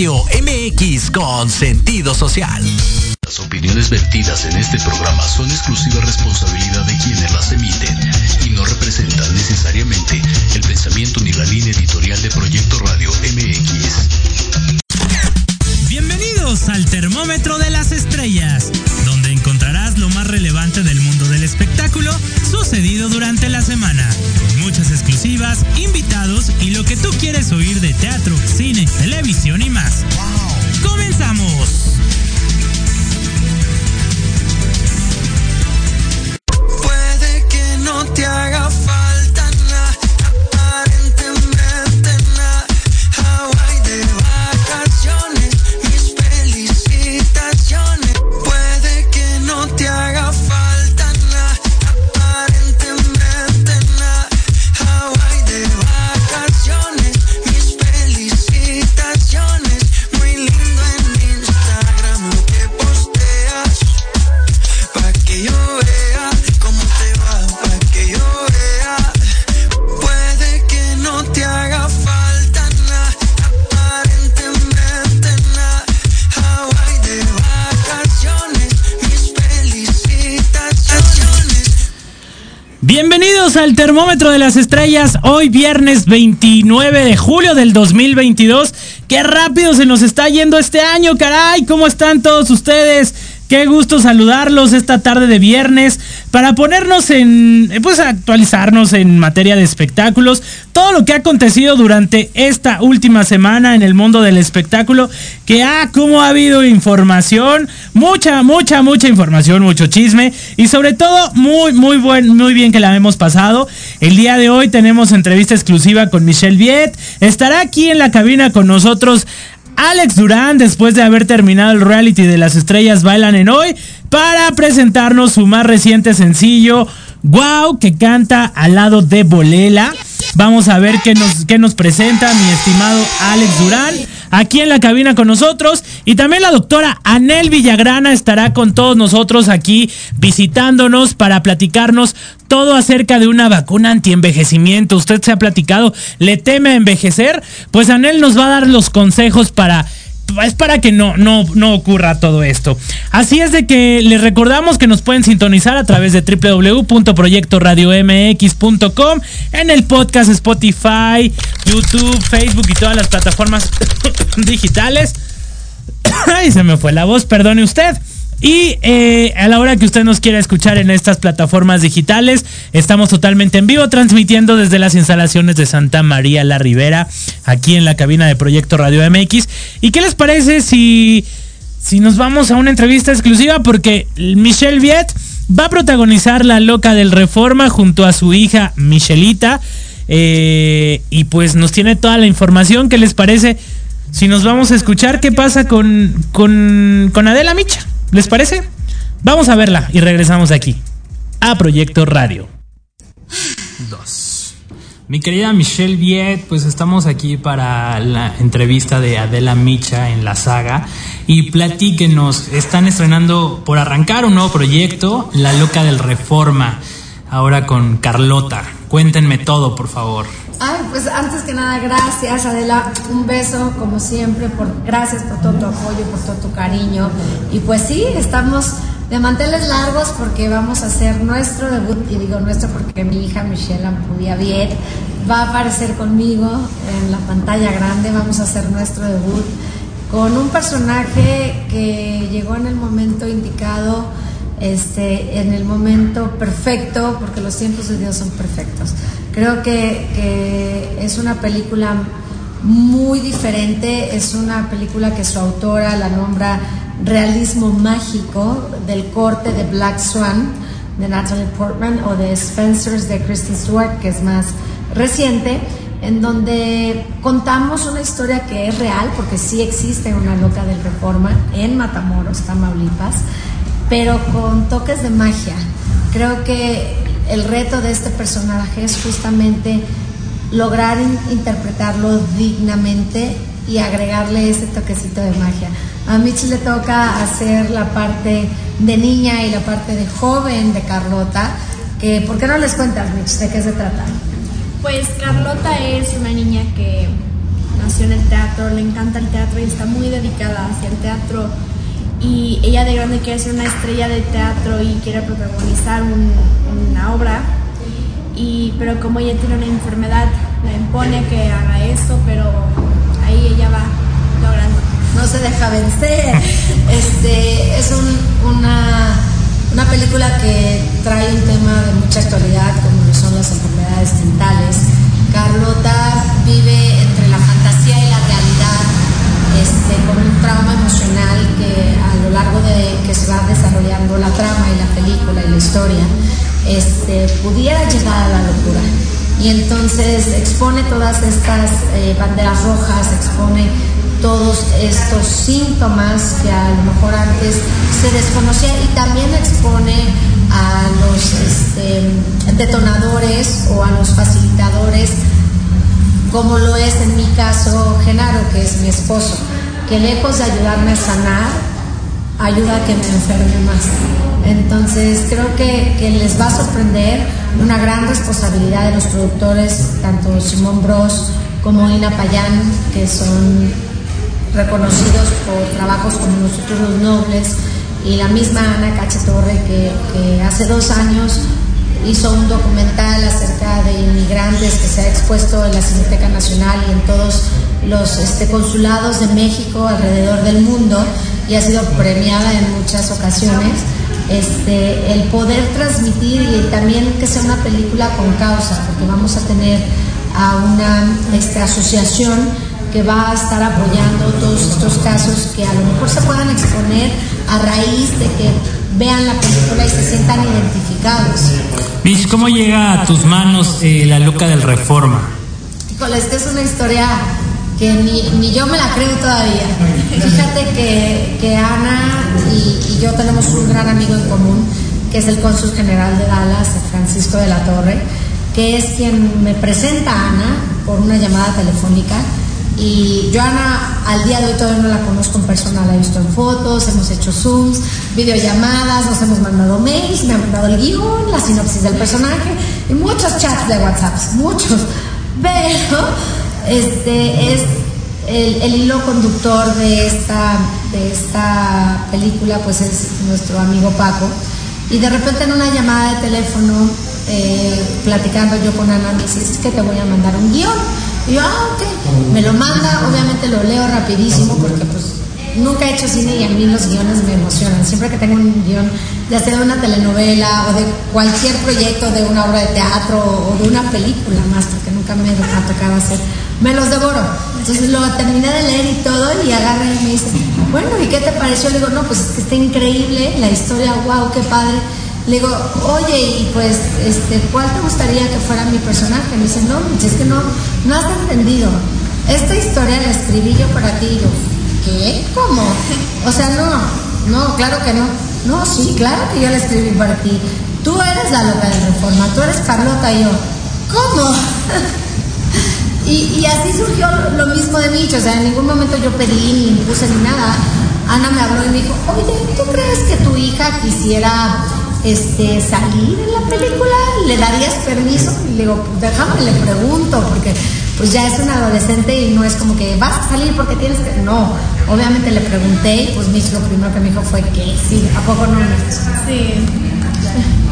Radio MX con sentido social. Las opiniones vertidas en este programa son exclusiva responsabilidad de quienes las emiten y no representan necesariamente el pensamiento ni la línea editorial de Proyecto Radio MX. Bienvenidos al Termómetro de las Estrellas, relevante del mundo del espectáculo sucedido durante la semana. Muchas exclusivas, invitados y lo que tú quieres oír de teatro, cine, televisión y más. ¡Comenzamos! Al Termómetro de las Estrellas, hoy viernes 29 de julio del 2022. Qué rápido se nos está yendo este año, caray. ¿Cómo están todos ustedes? Qué gusto saludarlos esta tarde de viernes para ponernos en, eh, pues actualizarnos en materia de espectáculos, todo lo que ha acontecido durante esta última semana en el mundo del espectáculo, que ah, cómo ha habido información, mucha, mucha, mucha información, mucho chisme y sobre todo muy, muy buen, muy bien que la hemos pasado. El día de hoy tenemos entrevista exclusiva con Michelle Viet, estará aquí en la cabina con nosotros Alex Durán, después de haber terminado el reality de las estrellas bailan en hoy, para presentarnos su más reciente sencillo, Wow, que canta al lado de Bolela. Vamos a ver qué nos, qué nos presenta mi estimado Alex Durán, aquí en la cabina con nosotros. Y también la doctora Anel Villagrana estará con todos nosotros aquí visitándonos para platicarnos todo acerca de una vacuna anti-envejecimiento. Usted se ha platicado, le teme a envejecer, pues Anel nos va a dar los consejos para es para que no, no, no ocurra todo esto. Así es de que les recordamos que nos pueden sintonizar a través de www.proyectoradiomx.com en el podcast Spotify, YouTube, Facebook y todas las plataformas digitales. Ay, se me fue la voz, perdone usted. Y eh, a la hora que usted nos quiera escuchar en estas plataformas digitales, estamos totalmente en vivo transmitiendo desde las instalaciones de Santa María la Ribera, aquí en la cabina de Proyecto Radio MX. ¿Y qué les parece si, si nos vamos a una entrevista exclusiva? Porque Michelle Viet va a protagonizar La Loca del Reforma junto a su hija Michelita. Eh, y pues nos tiene toda la información. ¿Qué les parece? Si nos vamos a escuchar qué pasa con, con, con Adela Micha. ¿Les parece? Vamos a verla y regresamos aquí a Proyecto Radio. Dos. Mi querida Michelle Viet, pues estamos aquí para la entrevista de Adela Micha en la saga. Y platíquenos, están estrenando por arrancar un nuevo proyecto, La Loca del Reforma, ahora con Carlota. Cuéntenme todo, por favor. Ay, pues antes que nada, gracias Adela, un beso como siempre, por, gracias por todo tu apoyo, por todo tu cariño. Y pues sí, estamos de manteles largos porque vamos a hacer nuestro debut, y digo nuestro porque mi hija Michelle Ampudia Viet va a aparecer conmigo en la pantalla grande, vamos a hacer nuestro debut con un personaje que llegó en el momento indicado, este, en el momento perfecto, porque los tiempos de Dios son perfectos. Creo que, es una película muy diferente, es una película que su autora la nombra realismo mágico del corte de Black Swan de Natalie Portman o de Spencer's de Kristen Stewart, que es más reciente, en donde contamos una historia que es real, porque sí existe una loca del Reforma en Matamoros, Tamaulipas, pero con toques de magia. Creo que el reto de este personaje es justamente lograr in interpretarlo dignamente y agregarle ese toquecito de magia. A Mitch le toca hacer la parte de niña y la parte de joven de Carlota. ¿Por qué no les cuentas, Mitch, de qué se trata? Pues Carlota es una niña que nació apasiona el teatro, le encanta el teatro y está muy dedicada hacia el teatro. Y ella de grande quiere ser una estrella de teatro y quiere protagonizar un- una obra. Y, pero como ella tiene una enfermedad, le impone que haga eso, pero ahí ella va logrando. no se deja vencer. Este, es un- una, una película que trae un tema de mucha actualidad, como son las enfermedades mentales. Carlota vive entre este, con un trauma emocional que a lo largo de que se va desarrollando la trama y la película y la historia, este, pudiera llegar a la locura. Y entonces expone todas estas eh, banderas rojas, expone todos estos síntomas que a lo mejor antes se desconocía y también expone a los este, detonadores o a los facilitadores como lo es en mi caso Genaro, que es mi esposo, que lejos de ayudarme a sanar, ayuda a que me enferme más. Entonces creo que, que les va a sorprender una gran responsabilidad de los productores, tanto Simón Bros como Ina Payán, que son reconocidos por trabajos como Nosotros los Nobles, y la misma Ana Cache Torre, que, que hace dos años hizo un documental acerca de inmigrantes que se ha expuesto en la Cineteca Nacional y en todos los este, consulados de México alrededor del mundo y ha sido premiada en muchas ocasiones. Este, el poder transmitir y también que sea una película con causa, porque vamos a tener a una asociación que va a estar apoyando todos estos casos que a lo mejor se puedan exponer a raíz de que vean la película y se sientan identificados. Mitch, ¿cómo llega a tus manos eh, la loca del Reforma? Híjole, esta es una historia que ni, ni yo me la creo todavía. Fíjate que, que Ana y, y yo tenemos un gran amigo en común, que es el cónsul general de Dallas, Francisco de la Torre, que es quien me presenta a Ana por una llamada telefónica. Y yo Ana al día de hoy todavía no la conozco en persona, la he visto en fotos, hemos hecho Zooms, videollamadas, nos hemos mandado mails, me ha mandado el guion, la sinopsis del personaje y muchos chats de WhatsApp, muchos. Pero este es el, el hilo conductor de esta, de esta película, pues es nuestro amigo Paco. Y de repente en una llamada de teléfono, eh, platicando yo con Ana, me dice, que te voy a mandar un guion. Y yo, ah, ok. Me lo manda, obviamente lo leo rapidísimo porque pues nunca he hecho cine y a mí los guiones me emocionan. Siempre que tengo un guion, ya sea de una telenovela o de cualquier proyecto, de una obra de teatro o de una película más, porque nunca me ha tocado hacer, me los devoro. Entonces lo terminé de leer y todo y agarra y me dice, bueno, ¿y qué te pareció? Le digo, no, pues es que está increíble, la historia, wow, qué padre. Le digo, oye, y pues, este, ¿cuál te gustaría que fuera mi personaje? Me dice, no, Mitch, es que no, no has entendido. Esta historia la escribí yo para ti. Y yo, ¿qué? ¿Cómo? O sea, no, no, claro que no. No, sí, claro que yo la escribí para ti. Tú eres la loca de Reforma, tú eres Carlota y yo. ¿Cómo? y, así surgió lo mismo de Mitch, o sea, en ningún momento yo pedí ni impuse ni nada. Ana me habló y me dijo, oye, ¿tú crees que tu hija quisiera este, salir en la película? ¿Le darías permiso? Y le digo, déjame, le pregunto, porque pues ya es una adolescente y no es como que vas a salir porque tienes que... No, obviamente le pregunté y pues Mitch lo primero que me dijo fue que sí, ¿a poco no? Sí.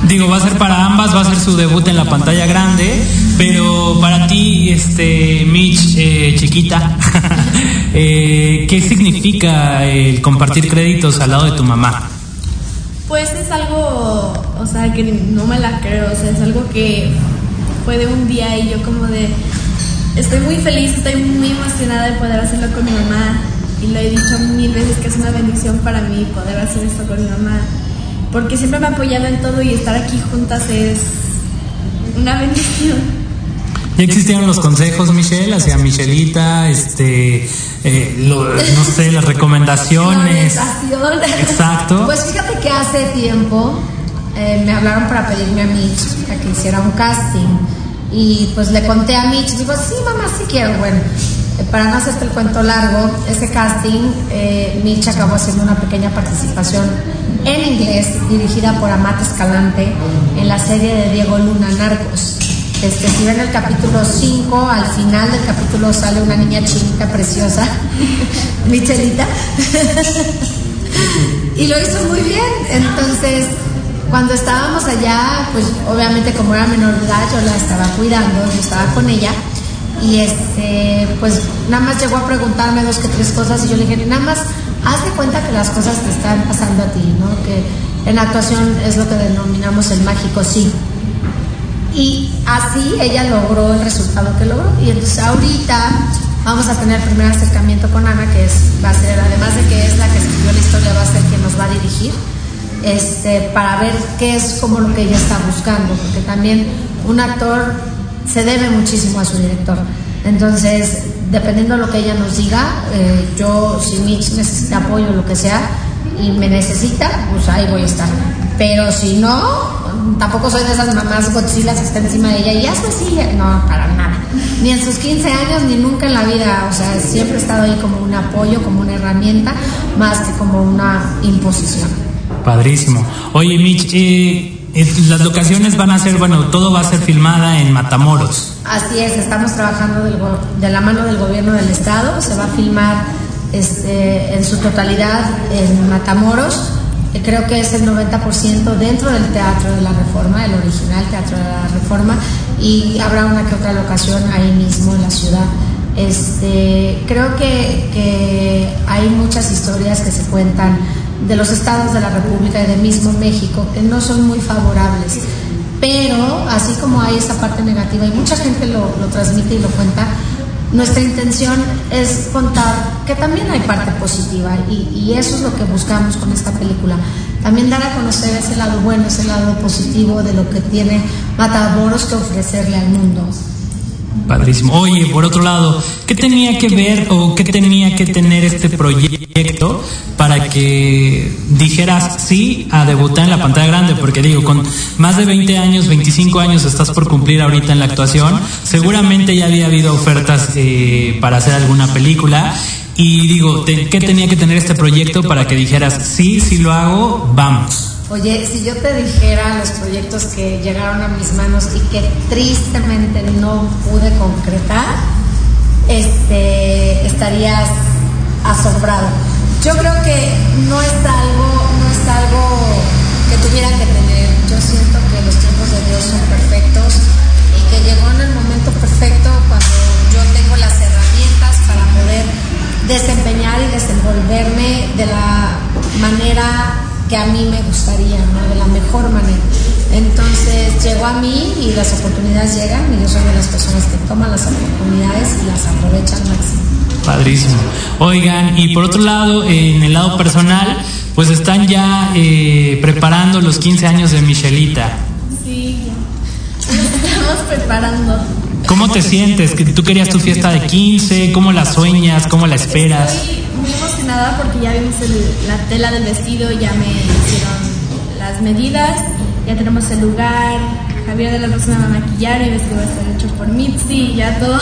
Digo, va a ser para ambas, va a ser su debut en la pantalla grande, pero para ti, este, Mitch, eh, chiquita, eh, ¿qué significa el compartir créditos al lado de tu mamá? Pues es algo, o sea, que no me la creo, o sea, es algo que fue de un día y yo como de, estoy muy feliz, estoy muy emocionada de poder hacerlo con mi mamá y lo he dicho mil veces que es una bendición para mí poder hacer esto con mi mamá, porque siempre me ha apoyado en todo y estar aquí juntas es una bendición. Ya existieron los consejos, Michelle, hacia Michelita, este, eh, lo- no sé, las recomendaciones. Exacto. Pues fíjate que hace tiempo eh, me hablaron para pedirme a Mitch a que hiciera un casting. Y pues le conté a Mitch, digo, sí, mamá, sí quiero. Bueno, eh, para no hacerte el cuento largo, ese casting, eh, Mitch acabó haciendo una pequeña participación en inglés dirigida por Amate Escalante en la serie de Diego Luna Narcos. Este, si ven el capítulo 5, al final del capítulo sale una niña chinita preciosa, Michelita, y lo hizo muy bien. Entonces, cuando estábamos allá, pues obviamente como era menor de edad, yo la estaba cuidando, yo estaba con ella. Y este, pues nada más llegó a preguntarme dos que tres cosas y yo le dije, nada más, haz de cuenta que las cosas te están pasando a ti, ¿no? Que en actuación es lo que denominamos el mágico sí. Y así ella logró el resultado que logró. Y entonces ahorita vamos a tener el primer acercamiento con Ana, que es, va a ser, además de que es la que escribió la historia, va a ser quien nos va a dirigir, este, para ver qué es como lo que ella está buscando, porque también un actor se debe muchísimo a su director. Entonces, dependiendo de lo que ella nos diga, eh, yo si Mitch necesita apoyo lo que sea y me necesita, pues ahí voy a estar. Pero si no, tampoco soy de esas mamás Godzilla que está encima de ella y hazme así, no, para nada. Ni en sus 15 años ni nunca en la vida, o sea, siempre he estado ahí como un apoyo, como una herramienta, más que como una imposición. Padrísimo. Oye, Mitch, eh, las locaciones van a ser, bueno, todo va a ser filmada en Matamoros. Así es, estamos trabajando del go- de la mano del gobierno del estado, se va a filmar este, en su totalidad en Matamoros, creo que es el 90% dentro del Teatro de la Reforma, el original Teatro de la Reforma, y habrá una que otra locación ahí mismo en la ciudad. Este, creo que, hay muchas historias que se cuentan de los estados de la República y de mismo México que no son muy favorables. Pero así como hay esa parte negativa y mucha gente lo transmite y lo cuenta, nuestra intención es contar que también hay parte positiva y, eso es lo que buscamos con esta película. También dar a conocer ese lado bueno, ese lado positivo de lo que tiene Matamoros que ofrecerle al mundo. Padrísimo. Oye, por otro lado, ¿qué tenía que ver o qué tenía que tener este proyecto para que dijeras sí a debutar en la pantalla grande? Porque digo, con más de 20 años, 25 años estás por cumplir ahorita en la actuación, seguramente ya había habido ofertas eh, para hacer alguna película. Y digo, ¿qué tenía que tener este proyecto para que dijeras sí, sí lo hago, vamos? Oye, si yo te dijera los proyectos que llegaron a mis manos y que tristemente no pude concretar, este, estarías asombrado. Yo creo que no es algo, no es algo que tuviera que tener. Yo siento que los tiempos de Dios son perfectos y que llegó en el momento perfecto cuando yo tengo las herramientas para poder desempeñar y desenvolverme de la manera que a mí me gustaría, ¿no? de la mejor manera. Entonces llegó a mí y las oportunidades llegan y yo soy de las personas que toman las oportunidades y las aprovechan al máximo. Padrísimo. Oigan, y por otro lado, en el lado personal, pues están ya eh, preparando los 15 años de Michelita. Sí, estamos preparando. ¿Cómo te sientes? ¿Que ¿Tú querías tu fiesta de 15? ¿Cómo la sueñas? ¿Cómo la esperas? Estoy muy emocionada porque ya vimos el- la tela del vestido, ya me hicieron las medidas, ya tenemos el lugar. Javier de la Rosa me va a maquillar, el vestido va a estar hecho por Mitzi, ya todo.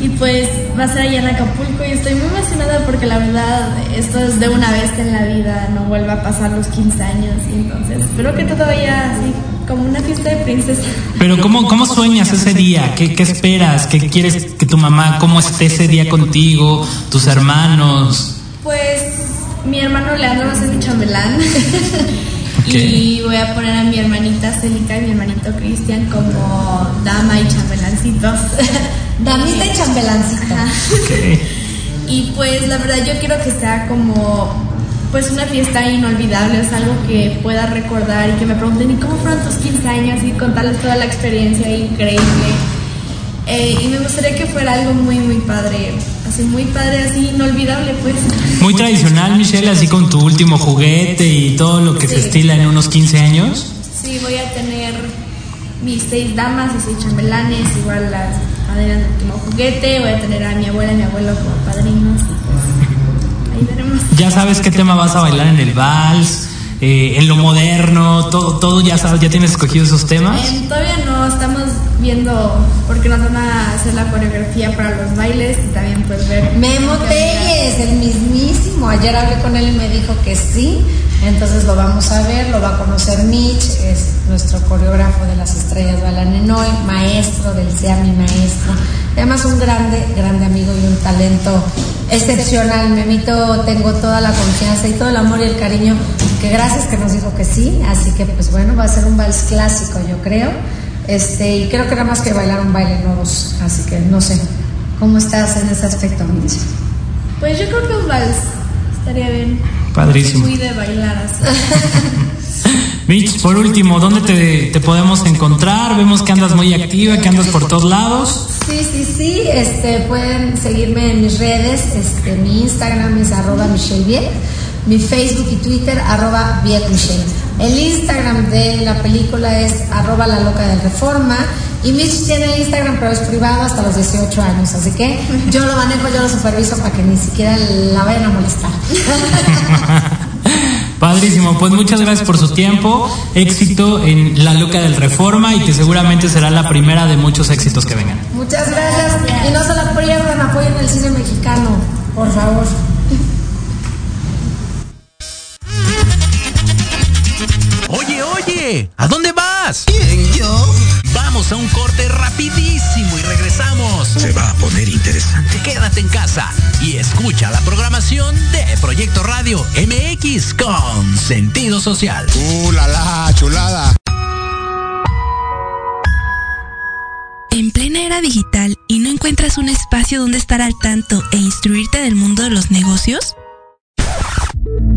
Y pues va a ser allá en Acapulco y estoy muy emocionada porque la verdad esto es de una vez en la vida, no vuelva a pasar los 15 años y entonces espero que todo vaya así como una fiesta de princesa. Pero ¿cómo, cómo sueñas ese día? ¿Qué, ¿Qué esperas? ¿Qué quieres que tu mamá, cómo esté ese día contigo? ¿Tus hermanos? Pues mi hermano Leandro va a ser mi chambelán. Y voy a poner a mi hermanita Celica y mi hermanito Cristian como dama y chambelancitos. Damita y chambelancita. Ajá. Ok. Y pues la verdad yo quiero que sea como pues una fiesta inolvidable, es algo que pueda recordar y que me pregunten, ¿y cómo fueron tus 15 años? Y contarles toda la experiencia increíble. Eh, y me gustaría que fuera algo muy, muy padre, así muy padre, así inolvidable pues. Muy tradicional, Michelle, así con tu último juguete y todo lo que se estila en unos 15 años. Sí, voy a tener mis seis damas y seis chambelanes, igual las padrinas del último juguete, voy a tener a mi abuela y mi abuelo como padrinos. Ya sabes qué tema vas a bailar en el vals, eh, en lo moderno, todo, todo ya sabes, ya tienes escogido esos temas. Em, todavía no, estamos viendo porque nos van a hacer la coreografía para los bailes y también pues ver. Memo Telles, el mismísimo. Ayer hablé con él y me dijo que sí, Entonces lo vamos a ver, lo va a conocer Mitch, es nuestro coreógrafo de las estrellas Balanenoy, maestro del SEA, mi maestro. Además un grande, grande amigo y un talento excepcional. Memito, tengo toda la confianza y todo el amor y el cariño, que gracias que nos dijo que sí. Así que pues bueno, va a ser un vals clásico, yo creo. Este, y creo que era más que bailar un baile nuevos, así que no sé. ¿Cómo estás en ese aspecto, Mitch? Pues yo creo que un vals estaría bien. Padrísimo. Muy de bailar así. Mitch, por último, ¿dónde te, te podemos encontrar? Vemos que andas muy activa, que andas por todos lados. Sí, sí, sí, este, pueden seguirme en mis redes, este, mi Instagram es arroba Michelle Viet, mi Facebook y Twitter arroba Viet Michelle. El Instagram de la película es arroba la loca del reforma y Mitch tiene Instagram pero es privado hasta los 18 años, así que yo lo manejo, yo lo superviso para que ni siquiera la vayan a molestar. Padrísimo, pues muchas gracias por su tiempo, éxito en La Loca del Reforma y que seguramente será la primera de muchos éxitos que vengan. Muchas gracias y no se la pierdan, apoyen el cine mexicano, por favor. Oye, ¿a dónde vas? ¿Quién, yo? Vamos a un corte rapidísimo y regresamos. Se va a poner interesante. Quédate en casa y escucha la programación de Proyecto Radio MX con sentido social. ¡Uh, la, la, chulada! En plena era digital y no encuentras un espacio donde estar al tanto e instruirte del mundo de los negocios?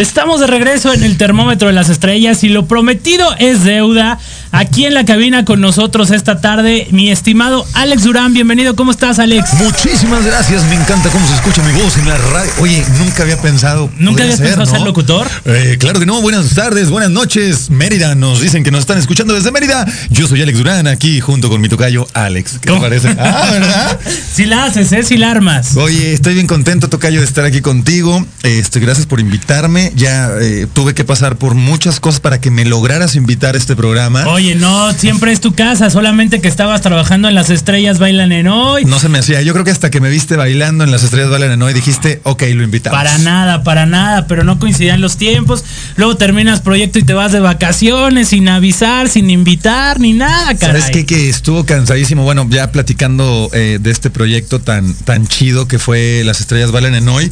Estamos de regreso en el termómetro de las estrellas y lo prometido es deuda. Aquí en la cabina con nosotros esta tarde, mi estimado Alex Durán. Bienvenido, ¿cómo estás, Alex? Muchísimas gracias, me encanta cómo se escucha mi voz en la radio. Oye, nunca había pensado. ¿Nunca habías pensado ser locutor? Eh, claro que no, buenas tardes, buenas noches. Mérida, nos dicen que nos están escuchando desde Mérida. Yo soy Alex Durán, aquí junto con mi tocayo Alex. ¿Qué ¿Cómo? te parece? Ah, ¿verdad? Si la haces, ¿eh? Si la armas. Oye, estoy bien contento, Tocayo, de estar aquí contigo. Este, gracias por invitarme. Ya eh, tuve que pasar por muchas cosas para que me lograras invitar a este programa. Oye, no, siempre es tu casa, solamente que estabas trabajando en las estrellas bailan en hoy. No se me hacía. Yo creo que hasta que me viste bailando en las estrellas bailan en hoy dijiste, ok, lo invitamos. Para nada, para nada, pero no coincidían los tiempos. Luego terminas proyecto y te vas de vacaciones sin avisar, sin invitar, ni nada, caray. ¿Sabes qué? Que estuvo cansadísimo. Bueno, ya platicando eh, de este proyecto tan, tan chido que fue Las Estrellas Valen en Hoy.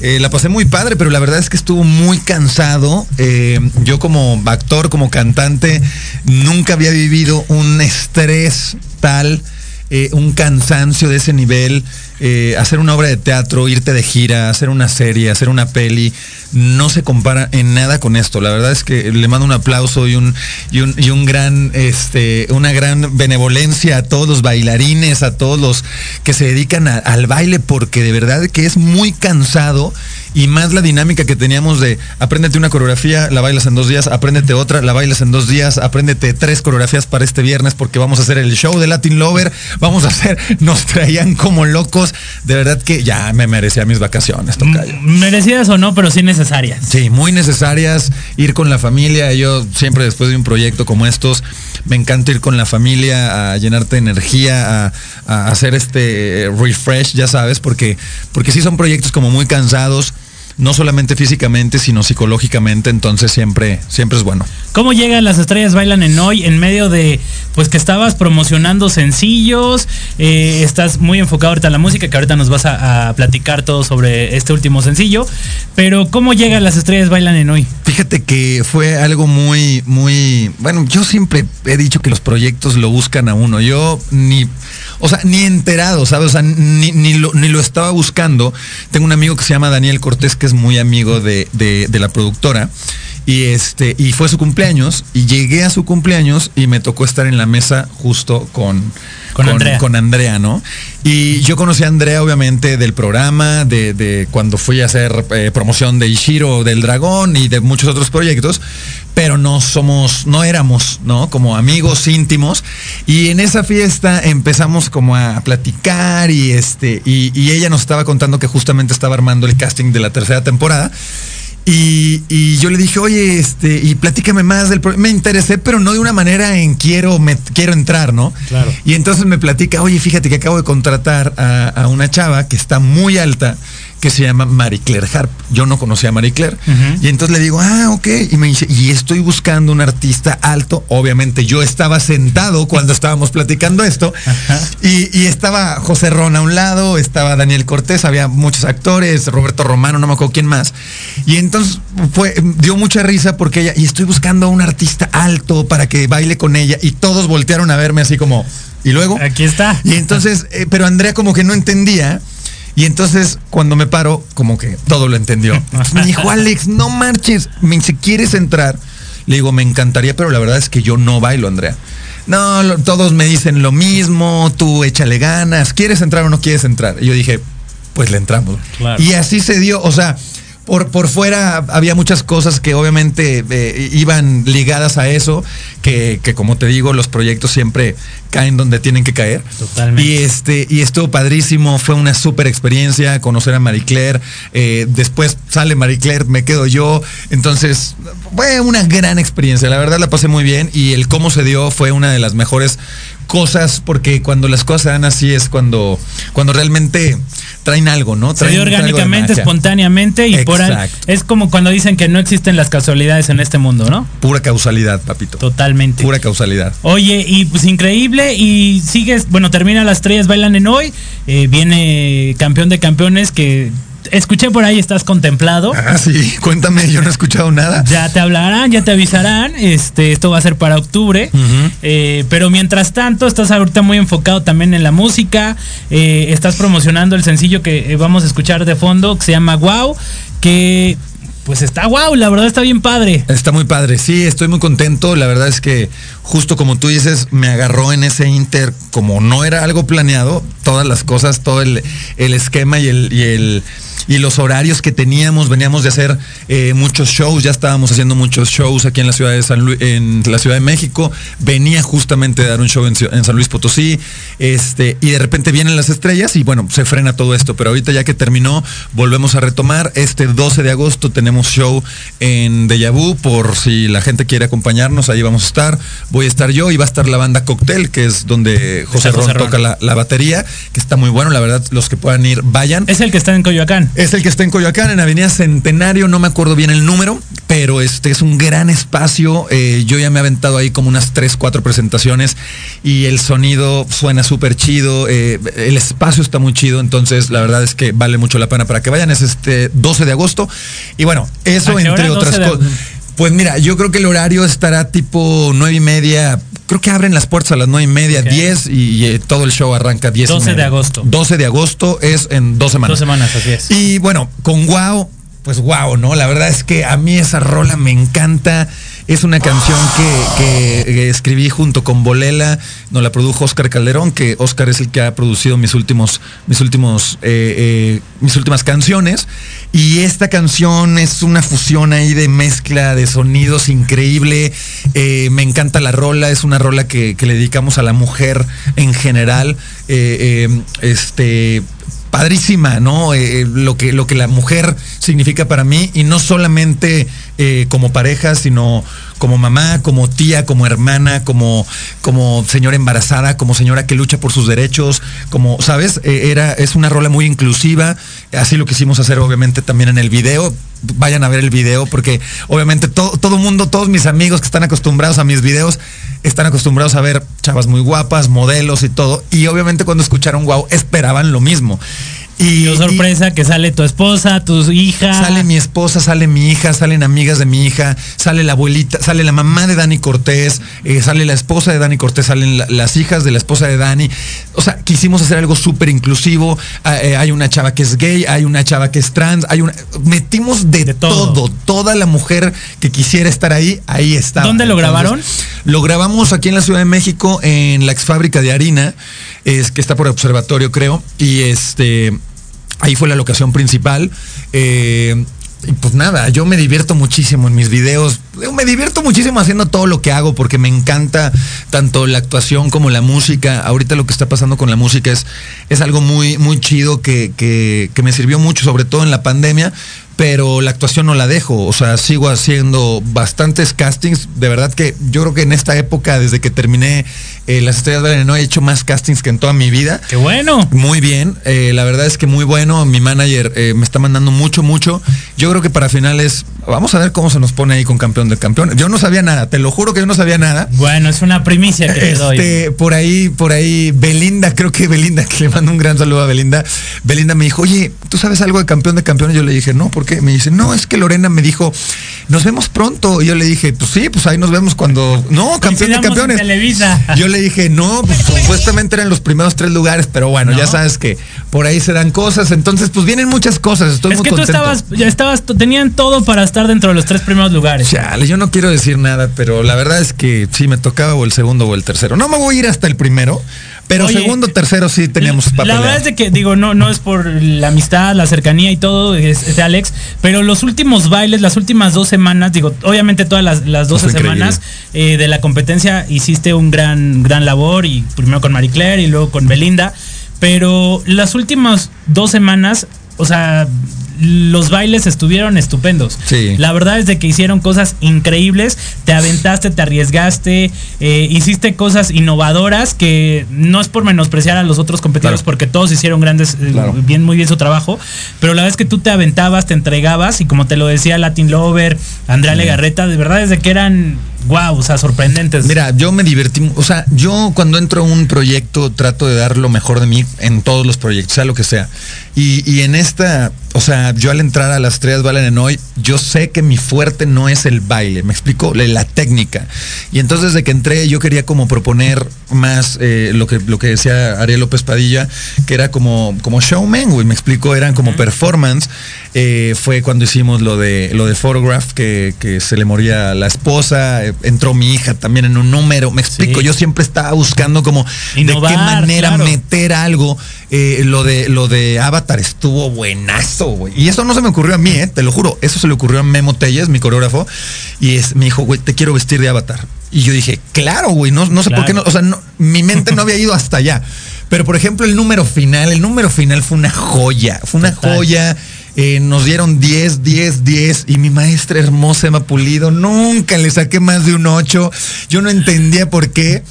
Eh, la pasé muy padre, pero la verdad es que estuvo muy cansado. Eh, yo como actor, como cantante, nunca había vivido un estrés tal, eh, un cansancio de ese nivel. Eh, hacer una obra de teatro, irte de gira, hacer una serie, hacer una peli, no se compara en nada con esto. La verdad es que le mando un aplauso y un, y un, gran, este, una gran benevolencia a todos los bailarines, a todos los que se dedican al baile, porque de verdad que es muy cansado y más la dinámica que teníamos de apréndete una coreografía, la bailas en dos días, apréndete otra, la bailas en dos días, apréndete tres coreografías para este viernes porque vamos a hacer el show de Latin Lover, vamos a hacer, nos traían como locos, de verdad que ya me merecía mis vacaciones, tocayo. Merecidas o no, pero sí necesarias. Sí, muy necesarias, ir con la familia. Yo siempre después de un proyecto como estos, me encanta ir con la familia a llenarte de energía, a, a hacer este refresh, ya sabes, porque, porque sí son proyectos como muy cansados, no solamente físicamente, sino psicológicamente, entonces siempre, siempre es bueno. ¿Cómo llegan las estrellas bailan en hoy en medio de pues que estabas promocionando sencillos? eh, estás muy enfocado ahorita en la música, que ahorita nos vas a, a platicar todo sobre este último sencillo. Pero ¿cómo llegan las estrellas bailan en hoy? Fíjate que fue algo muy, muy, bueno, yo siempre he dicho que los proyectos lo buscan a uno. Yo ni, o sea, ni enterado, ¿sabes? O sea, ni, ni lo, ni lo estaba buscando. Tengo un amigo que se llama Daniel Cortés, que es muy amigo de, de- de la productora. Y este, y fue su cumpleaños, y llegué a su cumpleaños y me tocó estar en la mesa justo con, Con Andrea. con Andrea, ¿no? Y yo conocí a Andrea, obviamente, del programa, de, de cuando fui a hacer eh, promoción de Ishiro del Dragón y de muchos otros proyectos, pero no somos, no éramos, ¿no? Como amigos íntimos. Y en esa fiesta empezamos como a platicar y este, y, y ella nos estaba contando que justamente estaba armando el casting de la tercera temporada. Y, y yo le dije, oye, este, y platícame más del pro-". Me interesé, pero no de una manera en quiero, me, quiero entrar, ¿no? Claro. Y entonces me platica, oye, fíjate que acabo de contratar a, a una chava que está muy alta, que se llama Marie Claire Harp. Yo no conocía a Marie Claire. Y entonces le digo, ah, ok. Y me dice, y estoy buscando un artista alto. Obviamente yo estaba sentado cuando estábamos platicando esto. Y, y estaba José Ron a un lado, estaba Daniel Cortés, había muchos actores, Roberto Romano, no me acuerdo quién más. Y entonces fue, dio mucha risa porque ella, y estoy buscando a un artista alto para que baile con ella. Y todos voltearon a verme así como, y luego. Aquí está. Y entonces, eh, pero Andrea como que no entendía. Y entonces, cuando me paro, como que todo lo entendió. Entonces me dijo, Alex, no marches. Me dice, ¿quieres entrar? Le digo, me encantaría, pero la verdad es que yo no bailo, Andrea. No, lo- todos me dicen lo mismo, tú échale ganas, ¿quieres entrar o no quieres entrar? Y yo dije, pues le entramos. Claro. Y así se dio, o sea, por, por fuera había muchas cosas que obviamente eh, iban ligadas a eso, que, que como te digo, los proyectos siempre caen donde tienen que caer. Totalmente. Y este, y estuvo padrísimo, fue una súper experiencia conocer a Marie Claire. eh, después sale Marie Claire, me quedo yo. Entonces, fue una gran experiencia. La verdad la pasé muy bien. Y el cómo se dio fue una de las mejores cosas, porque cuando las cosas se dan así es cuando, cuando realmente traen algo, ¿no? Se Traen- dio algo de orgánicamente, espontáneamente y por Exacto. es como cuando dicen que no existen las casualidades en este mundo, ¿no? Pura causalidad, papito. Totalmente. Pura causalidad. Oye, y pues increíble, y sigues, bueno, termina las estrellas bailan en hoy, eh, viene campeón de campeones que escuché por ahí, estás contemplado. Ah, sí, cuéntame, yo no he escuchado nada. Ya te hablarán, ya te avisarán. Este, esto va a ser para octubre. Eh, pero mientras tanto, estás ahorita muy enfocado también en la música. eh, estás promocionando el sencillo que vamos a escuchar de fondo, que se llama Wow. Que pues está wow, la verdad está bien padre. Está muy padre, sí, estoy muy contento. La verdad es que justo como tú dices, me agarró en ese Inter, como no era algo planeado, todas las cosas, todo el, el esquema y el, y el y los horarios que teníamos, veníamos de hacer eh, muchos shows, ya estábamos haciendo muchos shows aquí en la ciudad de San Luis, en la Ciudad de México, venía justamente de dar un show en, en San Luis Potosí, este, y de repente vienen las estrellas y bueno, se frena todo esto, pero ahorita ya que terminó, volvemos a retomar. Este 12 de agosto tenemos show en Deja Vu, por si la gente quiere acompañarnos, ahí vamos a estar. Voy a estar yo y va a estar la banda Cocktail, que es donde José José Ron Ron. toca la, la batería, que está muy bueno, la verdad, los que puedan ir, vayan. Es el que está en Coyoacán. Es el que está en Coyoacán, en Avenida Centenario, no me acuerdo bien el número, pero este es un gran espacio. eh, yo ya me he aventado ahí como unas 3, 4 presentaciones y el sonido suena súper chido, eh, el espacio está muy chido, entonces la verdad es que vale mucho la pena para que vayan. Es este 12 de agosto. Y bueno, eso ¿A qué entre otras 12 de- cosas. Pues mira, yo creo que el horario estará tipo nueve y media, creo que abren las puertas a las nueve y media, Ok. 10 y, eh, todo el show arranca 10 y 12 de agosto. 12 de agosto es en dos semanas. Dos semanas, así es. Y bueno, con Wow, pues wow, ¿no? La verdad es que a mí esa rola me encanta. Es una canción que, escribí junto con Bolela, nos la produjo Oscar Calderón, que Oscar es el que ha producido mis últimos, mis últimos, eh, eh, mis últimas canciones. Y esta canción es una fusión ahí de mezcla de sonidos increíble. Eh, me encanta la rola, es una rola que, que le dedicamos a la mujer en general. Este padrísima, ¿no? Eh, eh, lo, que, lo que la mujer significa para mí y no solamente eh, como pareja, sino como mamá, como tía, como hermana, como, como señora embarazada, como señora que lucha por sus derechos, como, ¿sabes? Eh, era, es una rola muy inclusiva, así lo quisimos hacer obviamente también en el video. Vayan a ver el video porque obviamente todo, todo mundo, todos mis amigos que están acostumbrados a mis videos, están acostumbrados a ver chavas muy guapas, modelos y todo. Y obviamente cuando escucharon wow, esperaban lo mismo. Y, Oh, sorpresa que sale tu esposa, tu hija. Sale mi esposa, sale mi hija, salen amigas de mi hija, sale la abuelita, sale la mamá de Dani Cortés, eh, sale la esposa de Dani Cortés, salen la- las hijas de la esposa de Dani. O sea, quisimos hacer algo súper inclusivo. Ah, eh, hay una chava que es gay, hay una chava que es trans, hay una. Metimos de, todo. todo. Toda la mujer que quisiera estar ahí, ahí está. ¿Dónde lo grabaron? Lo grabamos aquí en la Ciudad de México, en la ex fábrica de harina, es que está por observatorio, creo. Y este ahí fue la locación principal. Eh, y pues nada, yo me divierto muchísimo en mis videos. Me divierto muchísimo haciendo todo lo que hago porque me encanta tanto la actuación como la música. Ahorita lo que está pasando con la música es, es algo muy, muy chido que, que- que me sirvió mucho, sobre todo en la pandemia. Pero la actuación no la dejo, o sea, sigo haciendo bastantes castings. De verdad que yo creo que en esta época, desde que terminé eh, Las Estrellas de no he hecho más castings que en toda mi vida. Qué bueno. Muy bien, eh, la verdad es que muy bueno. Mi manager eh, me está mandando mucho, mucho. Yo creo que para finales, vamos a ver cómo se nos pone ahí con campeón de campeón. Yo no sabía nada, te lo juro que yo no sabía nada. Bueno, es una primicia que te doy. Este, por ahí, por ahí, Belinda, creo que Belinda, que le mando un gran saludo a Belinda. Belinda me dijo, oye, ¿tú sabes algo de campeón de campeones? Yo le dije, no, ¿por qué? Me dice, no, es que Lorena me dijo, nos vemos pronto. Y yo le dije, pues sí, pues ahí nos vemos cuando. No, campeón de campeones. Televisa. Yo le dije, no, pues supuestamente eran los primeros tres lugares, pero bueno, No. ya sabes que por ahí se dan cosas. Entonces, pues vienen muchas cosas. Estoy es muy que tú contento. estabas, ya estabas, tenían todo para estar dentro de los tres primeros lugares. Chale, yo no quiero decir nada, pero la verdad es que sí me tocaba o el segundo o el tercero. No me voy a ir hasta el primero, pero Oye, segundo, tercero sí teníamos para La verdad es de que, digo, no, no es por la amistad, la cercanía y todo, es, es de Alex, pero los últimos bailes, las últimas dos semanas, digo, obviamente todas las, las 12 Fue increíble. semanas eh, de la competencia hiciste un gran, gran labor, y primero con Marie Claire y luego con Belinda, pero las últimas dos semanas, o sea, los bailes estuvieron estupendos. Sí. La verdad es de que hicieron cosas increíbles, te aventaste, te arriesgaste, eh, hiciste cosas innovadoras que no es por menospreciar a los otros competidores Claro. porque todos hicieron grandes, eh, bien, muy bien su trabajo, pero la vez que tú te aventabas, te entregabas y como te lo decía Latin Lover, Andrea Legarreta, de verdad es de que eran, wow, o sea, sorprendentes. Mira, yo me divertí, o sea, yo cuando entro a un proyecto trato de dar lo mejor de mí en todos los proyectos, sea lo que sea. Y, y en esta, o sea, yo al entrar a las estrellas bailan en hoy, yo sé que mi fuerte no es el baile, me explico, la, técnica. Y entonces desde que entré yo quería como proponer más eh, lo, que, lo que decía Ariel López Padilla, que era como, como showman, güey, me explico, eran como performance. Eh, fue cuando hicimos lo de lo de Photograph, que, que se le moría la esposa, eh, entró mi hija también en un número, me explico, Sí. yo siempre estaba buscando como de qué manera claro. meter algo. Lo de lo de Avatar estuvo buenazo, güey. Y eso no se me ocurrió a mí, eh, te lo juro. Eso se le ocurrió a Memo Telles, mi coreógrafo. Y es, me dijo, güey, te quiero vestir de Avatar. Y yo dije, claro, güey, no, no sé por qué no. O sea, no- mi mente no había ido hasta allá. Pero por ejemplo, el número final, el número final fue una joya. Fue una Total. joya. Eh, nos dieron 10, 10, 10 y mi maestra hermosa Emma Pulido nunca le saqué más de un 8. Yo no entendía por qué.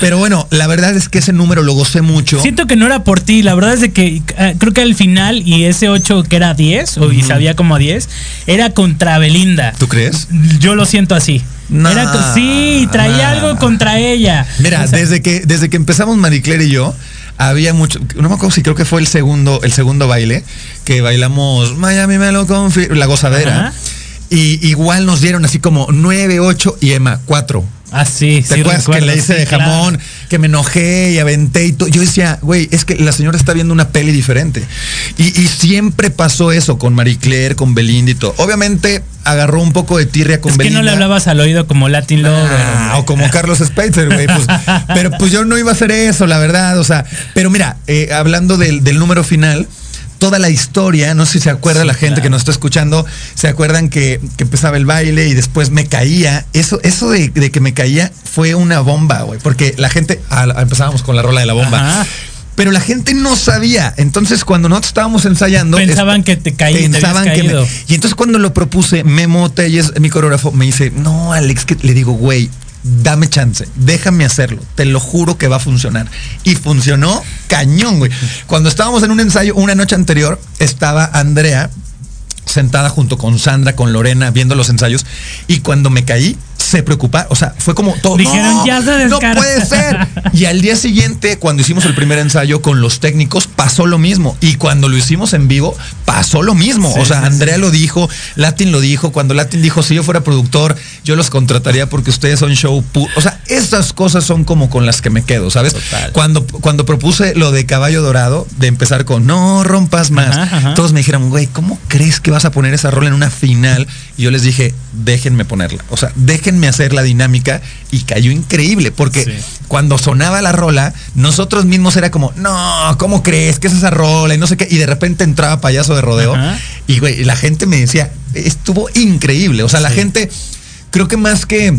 Pero bueno, la verdad es que ese número lo gocé mucho. Siento que no era por ti, la verdad es de que eh, creo que al final y ese 8 que era 10 o y sabía como a 10 era contra Belinda. ¿Tú crees? Yo lo siento así. No, Era sí, traía no. algo contra ella. Mira, O sea, desde que desde que empezamos Marie Claire y yo, había mucho, no me acuerdo si creo que fue el segundo el segundo baile que bailamos Miami me lo la gozadera. Ajá. Y igual nos dieron así como 9, 8 y Emma 4. Ah, sí, ¿Te sí acuerdas que le hice sí, de claro. jamón, que me enojé y aventé y todo? Yo decía, güey, es que la señora está viendo una peli diferente. Y, y siempre pasó eso con Marie Claire, con Belinda y todo. Obviamente agarró un poco de tirria con Es que Belinda. no le hablabas al oído como Latin Lover. Ah, o como Carlos Spicer, güey. pues, pero pues yo no iba a hacer eso, la verdad. O sea, pero mira, eh, hablando del, del número final, toda la historia, no sé si se acuerda la gente que nos está escuchando, se acuerdan que, que empezaba el baile y después me caía. Eso, eso de, de que me caía fue una bomba, güey. Porque la gente, ah, empezábamos con la rola de la bomba. Ajá. Pero la gente no sabía. Entonces, cuando nosotros estábamos ensayando. Pensaban que te caí- te Pensaban habías que me-. Y entonces, cuando lo propuse, Memo Telles, mi coreógrafo, me dice: No, Alex, que le digo, güey, dame chance, déjame hacerlo. Te lo juro que va a funcionar. Y funcionó cañón, güey. Cuando estábamos en un ensayo, una noche anterior, estaba Andrea sentada junto con Sandra, con Lorena, viendo los ensayos. Y cuando me caí, se preocupa, o sea, fue como todo. Dijeron, "No, "Ya se no descaró". puede ser. Y al día siguiente, cuando hicimos el primer ensayo con los técnicos, pasó lo mismo. Y cuando lo hicimos en vivo, pasó lo mismo. Sí, o sea, sí, Andrea lo dijo, Latin lo dijo. Cuando Latin dijo, si yo fuera productor, yo los contrataría porque ustedes son show pu-". O sea, esas cosas son como con las que me quedo, ¿sabes? Total. Cuando, cuando propuse lo de Caballo Dorado, de empezar con No rompas más, Ajá, ajá. todos me dijeron, güey, ¿cómo crees que vas a poner esa rola en una final? Y yo les dije, déjenme ponerla. O sea, déjenme hacer la dinámica. Y cayó increíble, porque Sí. cuando sonaba la rola, nosotros mismos era como, no, ¿cómo crees que es esa rola? Y no sé qué. Y de repente entraba payaso de rodeo. Ajá. Y güey, la gente me decía, estuvo increíble. O sea, la Sí. gente, creo que más que,